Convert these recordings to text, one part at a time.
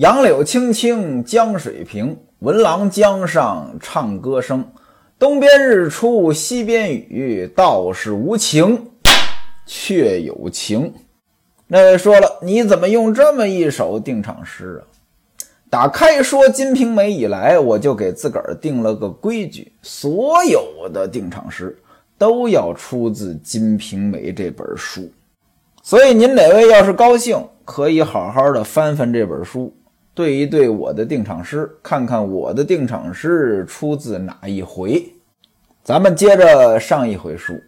杨柳青青江水平，闻郎江上唱歌声。东边日出西边雨，道是无晴却有情。那位说了，你怎么用这么一首定场诗啊？打开说《金瓶梅》以来，我就给自个儿定了个规矩：所有的定场诗都要出自《金瓶梅》这本书。所以您哪位要是高兴，可以好好的翻翻这本书。对一对我的定场诗，看看我的定场诗出自哪一回。咱们接着上一回书，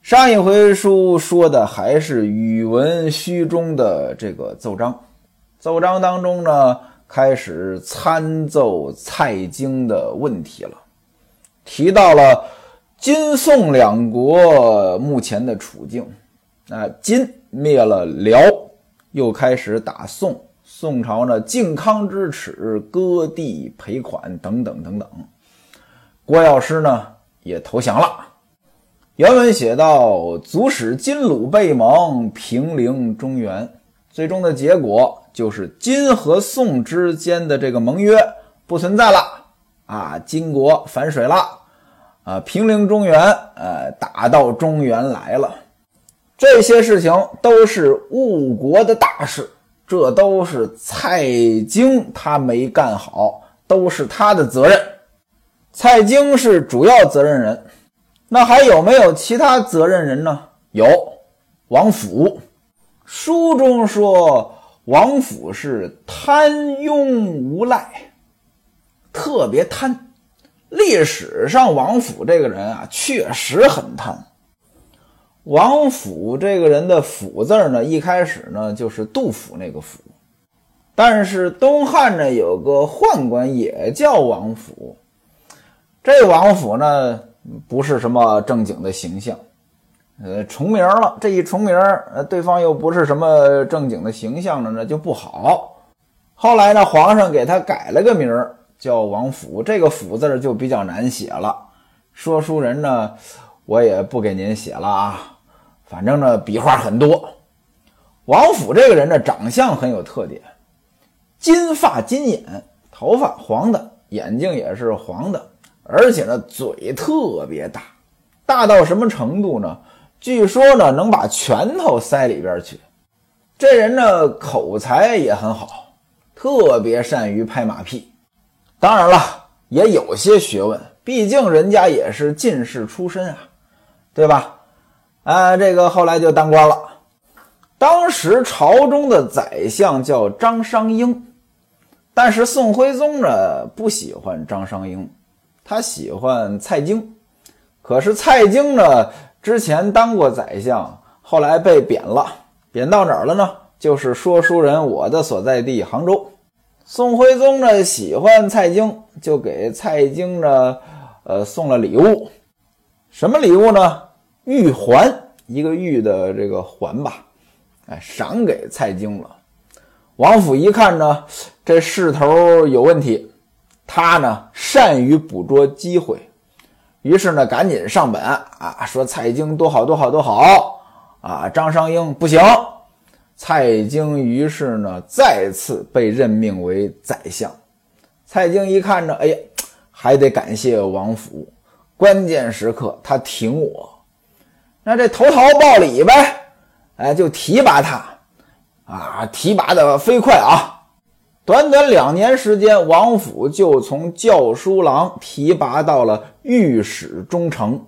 上一回书说的还是宇文虚中的这个奏章。奏章当中呢，开始参奏蔡京的问题了，提到了金宋两国目前的处境。啊，金灭了辽，又开始打宋。宋朝呢，靖康之耻，割地赔款等等等等。郭药师呢也投降了。原文写道：“足使金鲁背盟，平陵中原。”最终的结果就是金和宋之间的这个盟约不存在了啊！金国反水了啊！平陵中原，呃，打到中原来了。这些事情都是误国的大事。这都是蔡京他没干好，都是他的责任。蔡京是主要责任人，那还有没有其他责任人呢？有，王府。书中说王府是贪庸无赖，特别贪。历史上王府这个人啊，确实很贪。王府这个人的“府”字呢，一开始呢就是杜甫那个“府”，但是东汉呢有个宦官也叫王府，这王府呢不是什么正经的形象，呃，重名了。这一重名，呃，对方又不是什么正经的形象了，那就不好。后来呢，皇上给他改了个名儿，叫王府。这个“府”字就比较难写了。说书人呢，我也不给您写了啊。反正呢，笔画很多。王府这个人呢，长相很有特点，金发金眼，头发黄的，眼睛也是黄的，而且呢，嘴特别大，大到什么程度呢？据说呢，能把拳头塞里边去。这人呢，口才也很好，特别善于拍马屁。当然了，也有些学问，毕竟人家也是进士出身啊，对吧？啊，这个后来就当官了。当时朝中的宰相叫张商英，但是宋徽宗呢不喜欢张商英，他喜欢蔡京。可是蔡京呢之前当过宰相，后来被贬了，贬到哪儿了呢？就是说书人我的所在地杭州。宋徽宗呢喜欢蔡京，就给蔡京呢呃送了礼物，什么礼物呢？玉环，一个玉的这个环吧，哎，赏给蔡京了。王府一看呢，这势头有问题，他呢善于捕捉机会，于是呢赶紧上本啊，说蔡京多好多好多好啊，张商英不行。蔡京于是呢再次被任命为宰相。蔡京一看着，哎呀，还得感谢王府，关键时刻他挺我。那这投桃报李呗，哎，就提拔他，啊，提拔的飞快啊！短短两年时间，王府就从教书郎提拔到了御史中丞。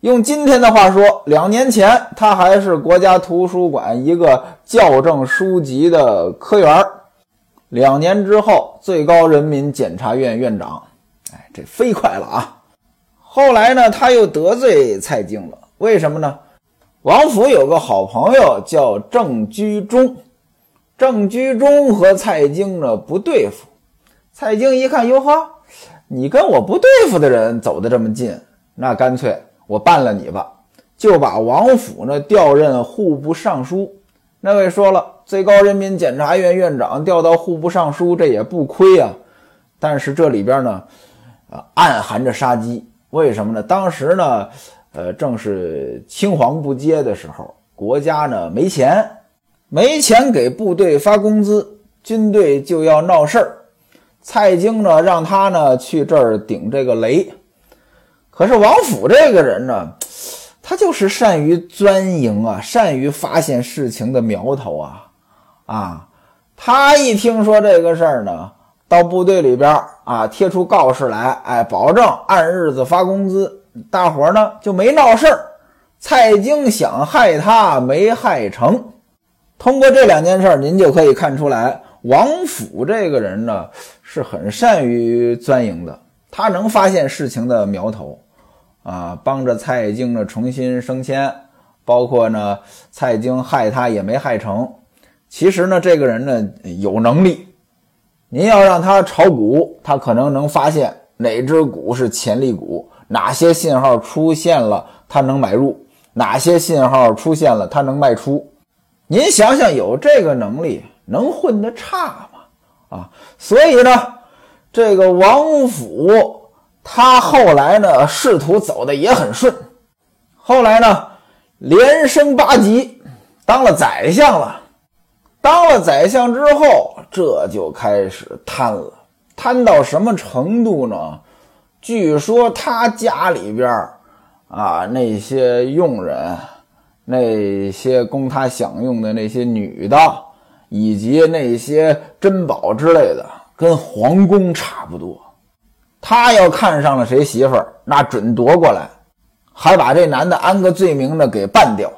用今天的话说，两年前他还是国家图书馆一个校正书籍的科员两年之后，最高人民检察院院长。哎，这飞快了啊！后来呢，他又得罪蔡京了。为什么呢？王府有个好朋友叫郑居中，郑居中和蔡京呢不对付。蔡京一看，哟呵，你跟我不对付的人走得这么近，那干脆我办了你吧，就把王府呢调任户部尚书。那位说了，最高人民检察院院长调到户部尚书，这也不亏啊。但是这里边呢，啊，暗含着杀机。为什么呢？当时呢。呃，正是青黄不接的时候，国家呢没钱，没钱给部队发工资，军队就要闹事儿。蔡京呢，让他呢去这儿顶这个雷。可是王府这个人呢，他就是善于钻营啊，善于发现事情的苗头啊，啊，他一听说这个事儿呢，到部队里边啊贴出告示来，哎，保证按日子发工资，大伙儿呢就没闹事儿。蔡京想害他没害成，通过这两件事，您就可以看出来，王府这个人呢是很善于钻营的，他能发现事情的苗头，啊，帮着蔡京呢重新升迁，包括呢蔡京害他也没害成。其实呢，这个人呢有能力，您要让他炒股，他可能能发现哪只股是潜力股，哪些信号出现了，他能买入。哪些信号出现了，他能卖出？您想想，有这个能力，能混得差吗？啊，所以呢，这个王府他后来呢，仕途走的也很顺，后来呢，连升八级，当了宰相了。当了宰相之后，这就开始贪了，贪到什么程度呢？据说他家里边啊，那些佣人，那些供他享用的那些女的，以及那些珍宝之类的，跟皇宫差不多。他要看上了谁媳妇儿，那准夺过来，还把这男的安个罪名呢给办掉。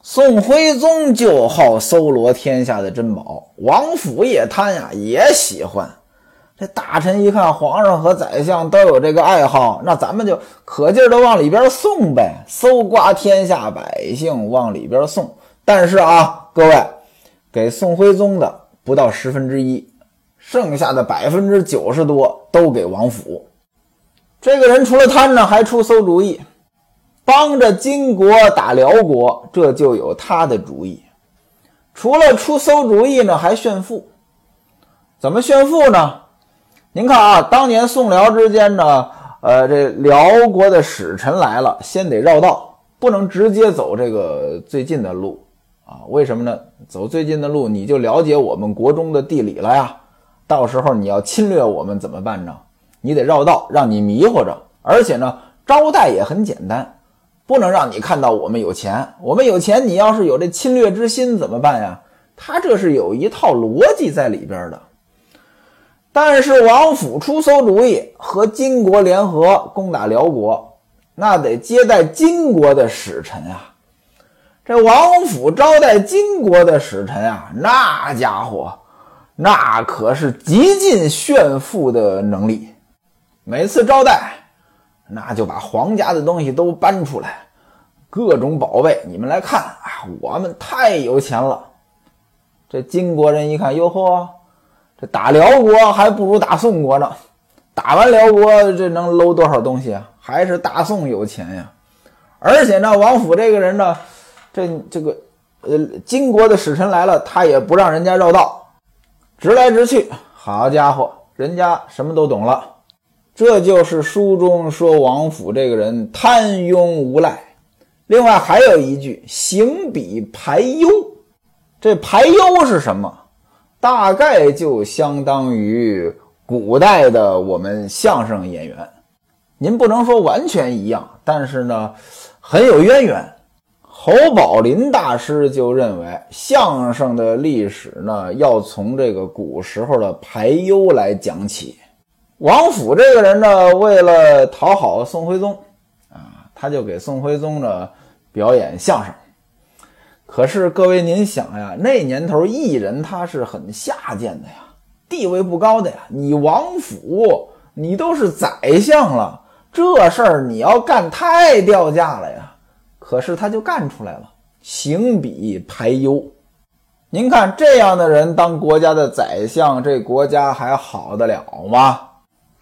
宋徽宗就好搜罗天下的珍宝，王府也贪呀，也喜欢。大臣一看，皇上和宰相都有这个爱好，那咱们就可劲儿的往里边送呗，搜刮天下百姓往里边送。但是啊，各位，给宋徽宗的不到十分之一，剩下的百分之九十多都给王府。这个人除了贪呢，还出馊主意，帮着金国打辽国，这就有他的主意。除了出馊主意呢，还炫富。怎么炫富呢？您看啊，当年宋辽之间呢，呃，这辽国的使臣来了，先得绕道，不能直接走这个最近的路啊。为什么呢？走最近的路，你就了解我们国中的地理了呀。到时候你要侵略我们怎么办呢？你得绕道，让你迷糊着。而且呢，招待也很简单，不能让你看到我们有钱。我们有钱，你要是有这侵略之心怎么办呀？他这是有一套逻辑在里边的。但是王府出馊主意，和金国联合攻打辽国，那得接待金国的使臣啊。这王府招待金国的使臣啊，那家伙，那可是极尽炫富的能力。每次招待，那就把皇家的东西都搬出来，各种宝贝，你们来看啊，我们太有钱了。这金国人一看，哟呵。这打辽国还不如打宋国呢，打完辽国这能搂多少东西啊？还是大宋有钱呀！而且呢，王府这个人呢，这这个呃，金国的使臣来了，他也不让人家绕道，直来直去。好家伙，人家什么都懂了。这就是书中说王府这个人贪庸无赖。另外还有一句“行比排忧”，这排忧是什么？大概就相当于古代的我们相声演员，您不能说完全一样，但是呢，很有渊源。侯宝林大师就认为，相声的历史呢，要从这个古时候的排忧来讲起。王府这个人呢，为了讨好宋徽宗，啊，他就给宋徽宗呢表演相声。可是各位，您想呀，那年头艺人他是很下贱的呀，地位不高的呀。你王府，你都是宰相了，这事儿你要干太掉价了呀。可是他就干出来了，行比排忧。您看这样的人当国家的宰相，这国家还好得了吗？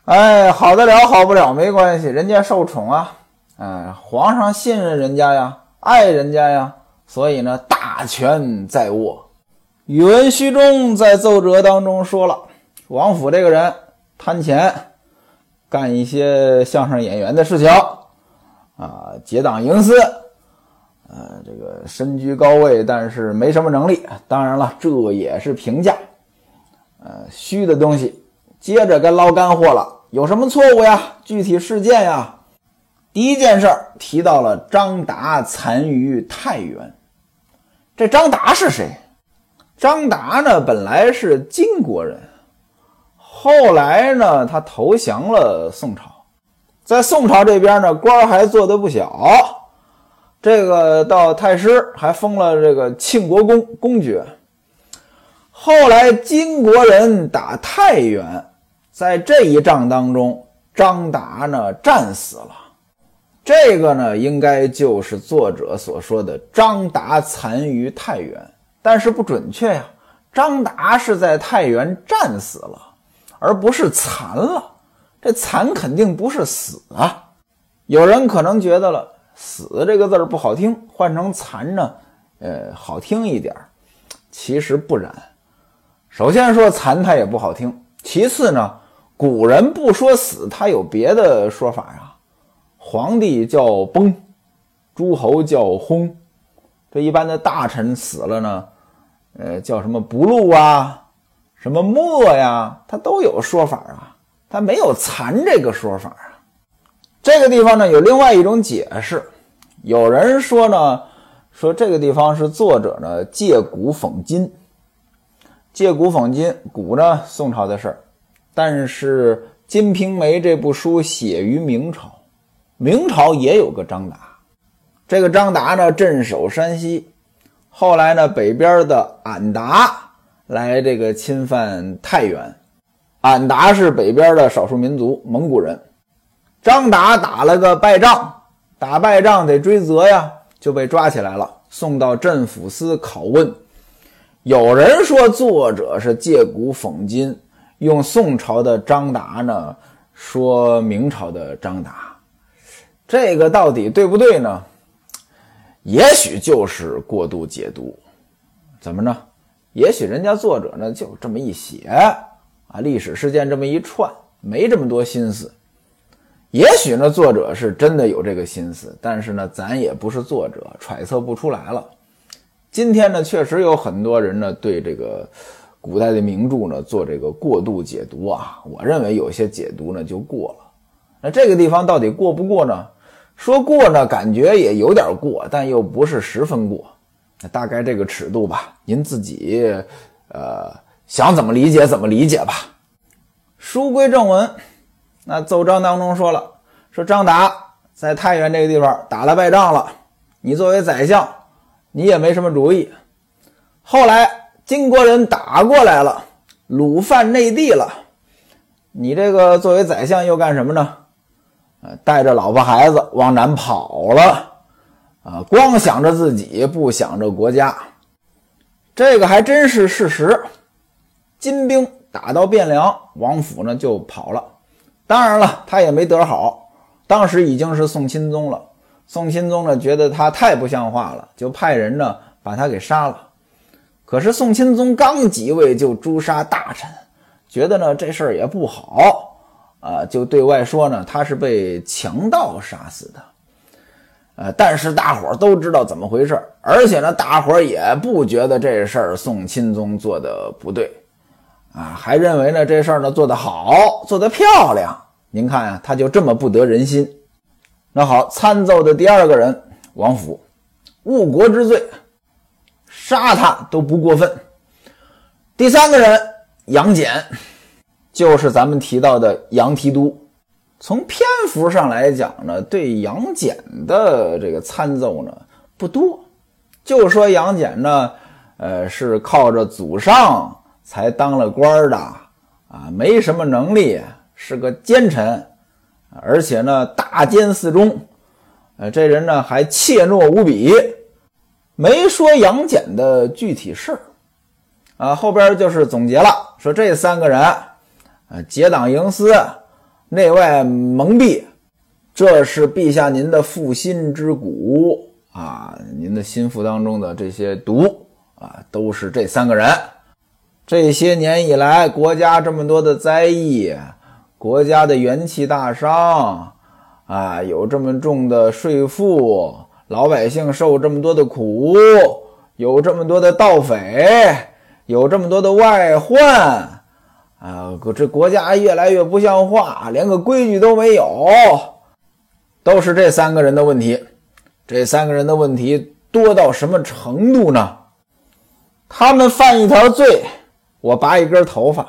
哎，好得了，好不了没关系，人家受宠啊，哎，皇上信任人家呀，爱人家呀。所以呢，大权在握。宇文虚中在奏折当中说了，王府这个人贪钱，干一些相声演员的事情，啊，结党营私，呃，这个身居高位，但是没什么能力。当然了，这也是评价。呃，虚的东西。接着该捞干货了，有什么错误呀？具体事件呀？第一件事儿提到了张达残于太原。这张达是谁？张达呢，本来是金国人，后来呢，他投降了宋朝，在宋朝这边呢，官还做得不小。这个到太师还封了这个庆国公公爵。后来金国人打太原。在这一仗当中，张达呢战死了。这个呢，应该就是作者所说的张达残于太原，但是不准确呀。张达是在太原战死了，而不是残了。这残肯定不是死啊。有人可能觉得了，死这个字儿不好听，换成残呢，呃，好听一点。其实不然。首先说残，它也不好听；其次呢。古人不说死，他有别的说法呀。皇帝叫崩，诸侯叫轰，这一般的大臣死了呢，呃，叫什么不禄啊，什么没呀，他都有说法啊。他没有残这个说法啊。这个地方呢，有另外一种解释。有人说呢，说这个地方是作者呢借古讽今，借古讽今，古呢宋朝的事儿。但是《金瓶梅》这部书写于明朝，明朝也有个张达，这个张达呢镇守山西，后来呢北边的俺答来这个侵犯太原，俺答是北边的少数民族蒙古人，张达打了个败仗，打败仗得追责呀，就被抓起来了，送到镇抚司拷问。有人说作者是借古讽今。用宋朝的张达呢说明朝的张达，这个到底对不对呢？也许就是过度解读，怎么着？也许人家作者呢就这么一写啊，历史事件这么一串，没这么多心思。也许呢，作者是真的有这个心思，但是呢，咱也不是作者，揣测不出来了。今天呢，确实有很多人呢对这个。古代的名著呢，做这个过度解读啊，我认为有些解读呢就过了。那这个地方到底过不过呢？说过呢，感觉也有点过，但又不是十分过。大概这个尺度吧，您自己呃想怎么理解怎么理解吧。书归正文，那奏章当中说了，说张达在太原这个地方打了败仗了，你作为宰相，你也没什么主意。后来。金国人打过来了，掳犯内地了。你这个作为宰相又干什么呢？啊，带着老婆孩子往南跑了，啊，光想着自己，不想着国家。这个还真是事实。金兵打到汴梁，王府呢就跑了。当然了，他也没得好。当时已经是宋钦宗了。宋钦宗呢觉得他太不像话了，就派人呢把他给杀了。可是宋钦宗刚即位就诛杀大臣，觉得呢这事儿也不好啊，就对外说呢他是被强盗杀死的，呃，但是大伙儿都知道怎么回事而且呢大伙儿也不觉得这事儿宋钦宗做的不对，啊，还认为呢这事儿呢做得好，做得漂亮。您看呀，他就这么不得人心。那好，参奏的第二个人王府，误国之罪。杀他都不过分。第三个人杨戬，就是咱们提到的杨提督。从篇幅上来讲呢，对杨戬的这个参奏呢不多，就说杨戬呢，呃，是靠着祖上才当了官的啊，没什么能力，是个奸臣，而且呢大奸四忠，呃，这人呢还怯懦无比。没说杨戬的具体事儿，啊，后边就是总结了，说这三个人，啊，结党营私，内外蒙蔽，这是陛下您的负心之谷啊，您的心腹当中的这些毒啊，都是这三个人。这些年以来，国家这么多的灾疫，国家的元气大伤，啊，有这么重的税负。老百姓受这么多的苦，有这么多的盗匪，有这么多的外患啊这国家越来越不像话，连个规矩都没有，都是这三个人的问题。这三个人的问题多到什么程度呢？他们犯一条罪，我拔一根头发；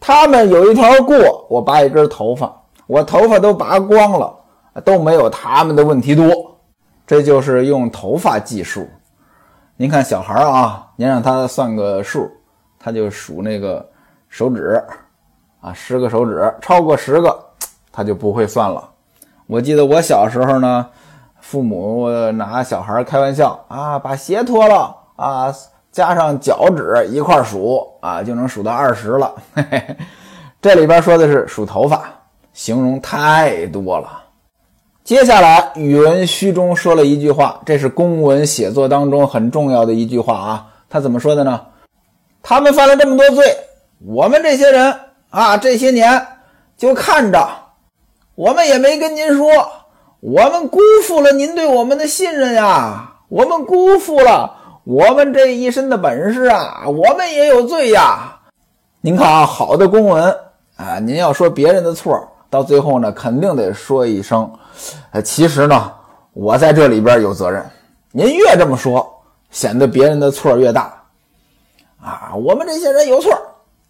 他们有一条过，我拔一根头发。我头发都拔光了，都没有他们的问题多。这就是用头发计数。您看小孩啊，您让他算个数，他就数那个手指啊，十个手指，超过十个他就不会算了。我记得我小时候呢，父母拿小孩开玩笑啊，把鞋脱了啊，加上脚趾一块数啊，就能数到二十了。嘿嘿，这里边说的是数头发，形容太多了。接下来，宇文虚中说了一句话，这是公文写作当中很重要的一句话啊。他怎么说的呢？他们犯了这么多罪，我们这些人啊，这些年就看着，我们也没跟您说，我们辜负了您对我们的信任呀，我们辜负了我们这一身的本事啊，我们也有罪呀。您看啊，好的公文啊，您要说别人的错，到最后呢，肯定得说一声。呃，其实呢，我在这里边有责任。您越这么说，显得别人的错越大。啊，我们这些人有错，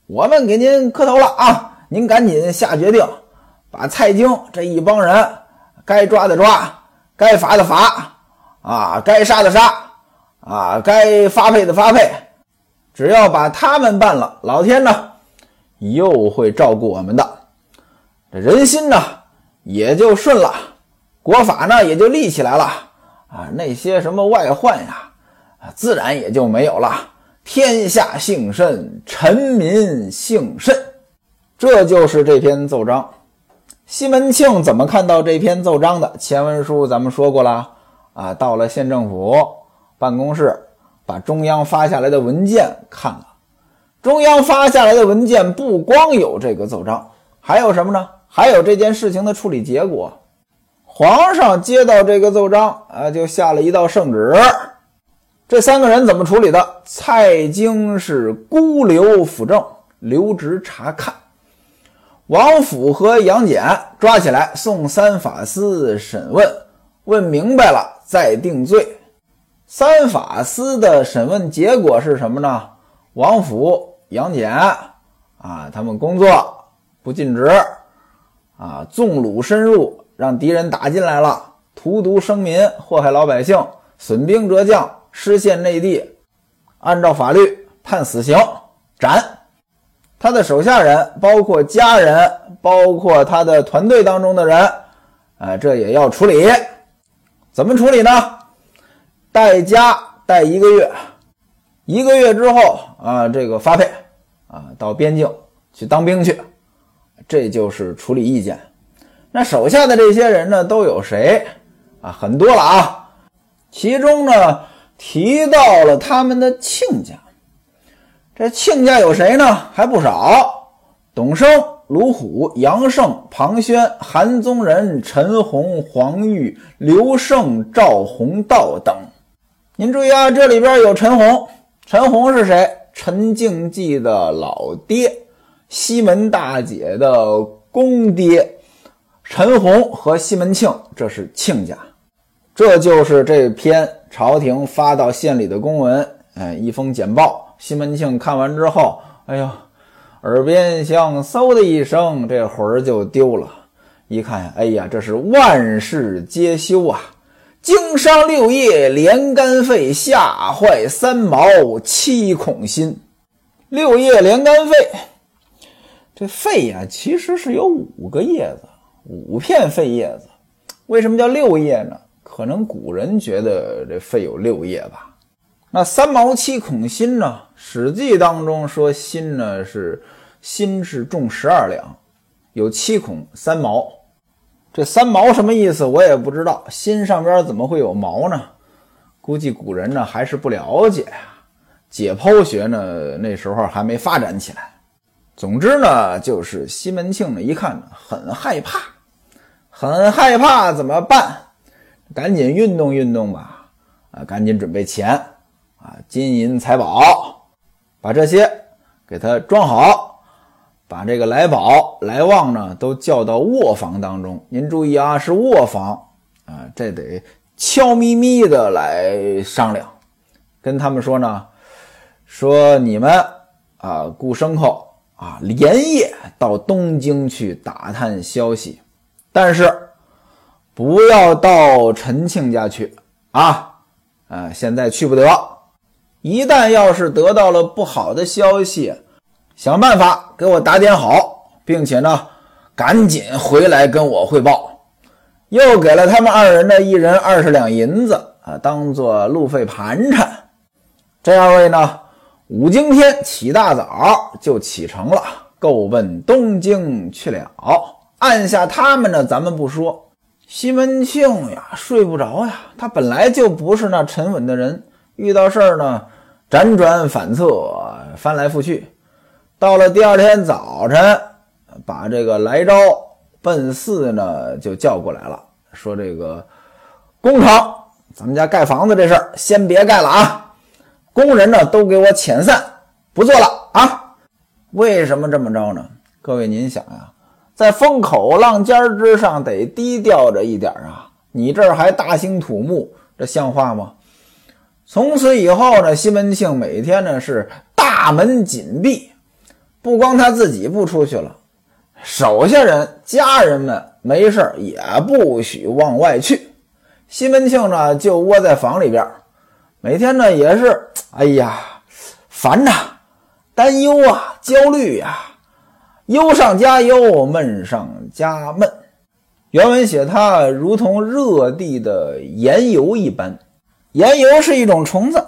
我们给您磕头了啊！您赶紧下决定，把蔡京这一帮人该抓的抓，该罚的罚，啊，该杀的杀，啊，该发配的发配。只要把他们办了，老天呢，又会照顾我们的。这人心呢，也就顺了。国法呢也就立起来了啊，那些什么外患呀，自然也就没有了。天下幸甚，臣民幸甚，这就是这篇奏章。西门庆怎么看到这篇奏章的？前文书咱们说过了啊，到了县政府办公室，把中央发下来的文件看了。中央发下来的文件不光有这个奏章，还有什么呢？还有这件事情的处理结果。皇上接到这个奏章啊，就下了一道圣旨。这三个人怎么处理的？蔡京是孤留辅政，留职察看；王府和杨戬抓起来送三法司审问，问明白了再定罪。三法司的审问结果是什么呢？王府、杨戬啊，他们工作不尽职啊，纵鲁深入。让敌人打进来了，荼毒生民，祸害老百姓，损兵折将，失陷内地，按照法律判死刑，斩。他的手下人，包括家人，包括他的团队当中的人，哎，这也要处理。怎么处理呢？带家带一个月，一个月之后啊，这个发配啊，到边境去当兵去。这就是处理意见。那手下的这些人呢，都有谁啊？很多了啊。其中呢，提到了他们的亲家。这亲家有谁呢？还不少：董生、卢虎、杨胜、庞宣、韩宗仁、陈洪、黄玉、刘胜、赵弘道等。您注意啊，这里边有陈洪。陈洪是谁？陈静济的老爹，西门大姐的公爹。陈洪和西门庆，这是亲家，这就是这篇朝廷发到县里的公文，哎，一封简报。西门庆看完之后，哎呦，耳边像嗖的一声，这魂儿就丢了。一看，哎呀，这是万事皆休啊！经伤六叶连肝肺，吓坏三毛七孔心。六叶连肝肺，这肺呀，其实是有五个叶子。五片肺叶子，为什么叫六叶呢？可能古人觉得这肺有六叶吧。那三毛七孔心呢？《史记》当中说心呢是心是重十二两，有七孔三毛。这三毛什么意思？我也不知道。心上边怎么会有毛呢？估计古人呢还是不了解呀。解剖学呢那时候还没发展起来。总之呢，就是西门庆呢一看很害怕。很害怕怎么办？赶紧运动运动吧！啊，赶紧准备钱啊，金银财宝，把这些给他装好，把这个来宝、来旺呢都叫到卧房当中。您注意啊，是卧房啊，这得悄咪咪的来商量，跟他们说呢，说你们啊雇牲口啊，连夜到东京去打探消息，但是不要到陈庆家去啊，啊，现在去不得。一旦要是得到了不好的消息。想办法给我打点好，并且呢，赶紧回来跟我汇报。又给了他们二人的一人二十两银子啊，当做路费盘缠。这二位呢，五更天起大早就启程了，够奔东京去了。按下他们呢，咱们不说。西门庆呀，睡不着呀，他本来就不是那沉稳的人，遇到事儿呢，辗转反侧，翻来覆去。到了第二天早晨，把这个来招奔四呢就叫过来了，说这个工程咱们家盖房子这事儿先别盖了啊，工人呢都给我遣散，不做了啊。为什么这么着呢？各位您想呀，在风口浪尖之上得低调着一点啊，你这儿还大兴土木，这像话吗？从此以后呢，西门庆每天呢是大门紧闭。不光他自己不出去了，手下人、家人们没事也不许往外去。西门庆呢，就窝在房里边，每天呢也是，哎呀，烦呐，担忧啊，焦虑呀，忧上加忧，闷上加闷。原文写他如同热地的盐油一般，盐油是一种虫子。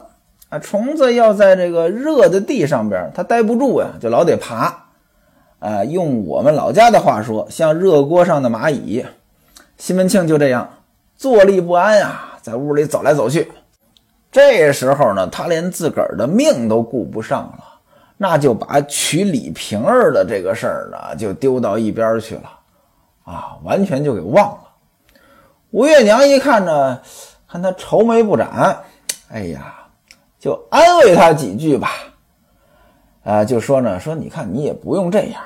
啊，虫子要在这个热的地上边，它待不住呀，就老得爬。啊，用我们老家的话说，像热锅上的蚂蚁。西门庆就这样坐立不安呀，在屋里走来走去。这时候呢，他连自个儿的命都顾不上了，那就把娶李瓶儿的这个事儿呢，就丢到一边去了。啊，完全就给忘了。吴月娘一看呢，看他愁眉不展，哎呀。就安慰他几句吧，啊，就说呢，说你看你也不用这样，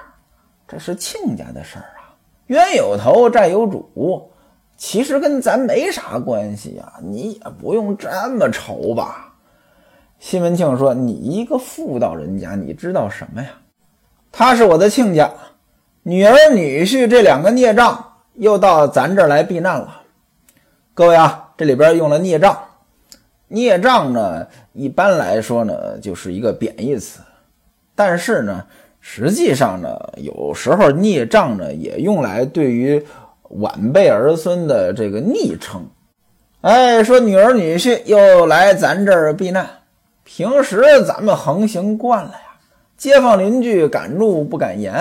这是亲家的事儿啊，冤有头债有主，其实跟咱没啥关系呀，你也不用这么愁吧。西门庆说：“你一个妇道人家，你知道什么呀？他是我的亲家，女儿女婿这两个孽障又到咱这儿来避难了。各位啊，这里边用了孽障。”孽障呢，一般来说呢，就是一个贬义词，但是呢，实际上呢，有时候孽障呢，也用来对于晚辈儿孙的这个昵称。哎，说女儿女婿又来咱这儿避难，平时咱们横行惯了呀，街坊邻居敢怒不敢言。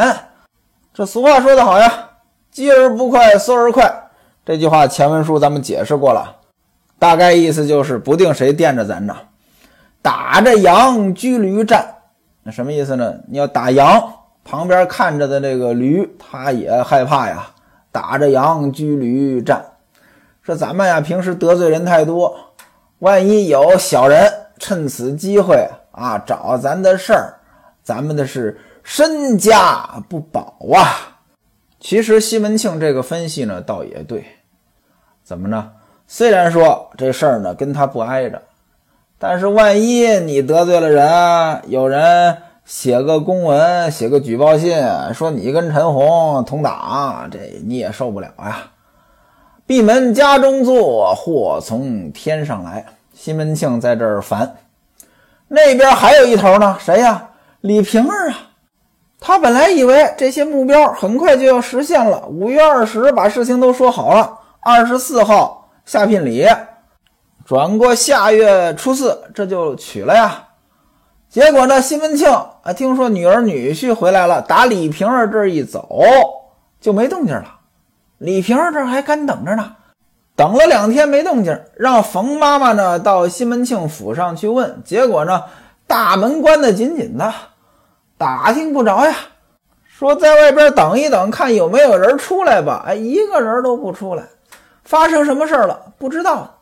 这俗话说得好呀，“饥而不快，缩而快”。这句话前文书咱们解释过了。大概意思就是不定谁惦着咱呢，打着羊驹驴战，那什么意思呢？你要打羊，旁边看着的这个驴，他也害怕呀。打着羊驹驴战，说咱们呀平时得罪人太多，万一有小人趁此机会啊找咱的事儿，咱们的是身家不保啊。其实西门庆这个分析呢，倒也对，怎么呢？虽然说这事儿呢跟他不挨着，但是万一你得罪了人，有人写个公文、写个举报信，说你跟陈红同党，这你也受不了呀。闭门家中坐，祸从天上来。西门庆在这儿烦，那边还有一头呢，谁呀？李瓶儿啊。他本来以为这些目标很快就要实现了，五月二十把事情都说好了，二十四号。下聘礼，转过下月初四，这就娶了呀。结果呢，西门庆啊，听说女儿女婿回来了，打李瓶儿这儿一走就没动静了。李瓶儿这儿还干等着呢，等了两天没动静，让冯妈妈呢到西门庆府上去问，结果呢，大门关得紧紧的，打听不着呀。说在外边等一等，看有没有人出来吧。哎，一个人都不出来。发生什么事了？不知道。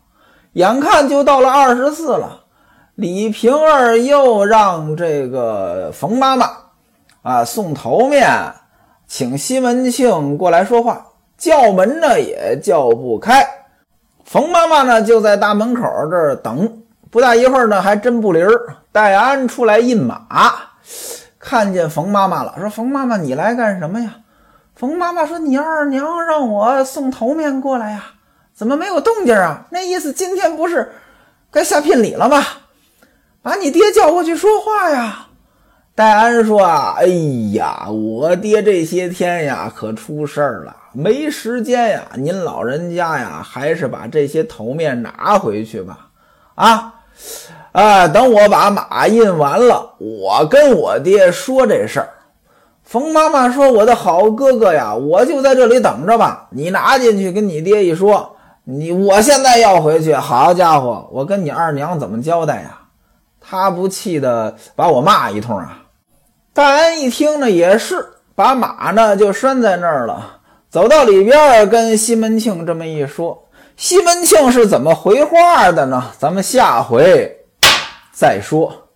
眼看就到了二十四了，李瓶儿又让这个冯妈妈啊，送头面，请西门庆过来说话，叫门呢也叫不开。冯妈妈呢就在大门口这儿等，不大一会儿呢，还真不灵儿，戴安出来印马，看见冯妈妈了，说：“冯妈妈，你来干什么呀？”冯妈妈说：“你二娘让我送头面过来呀，怎么没有动静啊？那意思今天不是该下聘礼了吗？把你爹叫过去说话呀。”戴安说：“啊，哎呀，我爹这些天呀，可出事儿了，没时间呀。您老人家呀，还是把这些头面拿回去吧。啊，啊，等我把马印完了，我跟我爹说这事儿。”冯妈妈说：“我的好哥哥呀，我就在这里等着吧。你拿进去跟你爹一说，你我现在要回去。好家伙，我跟你二娘怎么交代呀？他不气的把我骂一通啊！”戴安一听呢，也是把马呢就拴在那儿了，走到里边跟西门庆这么一说。西门庆是怎么回话的呢？咱们下回再说。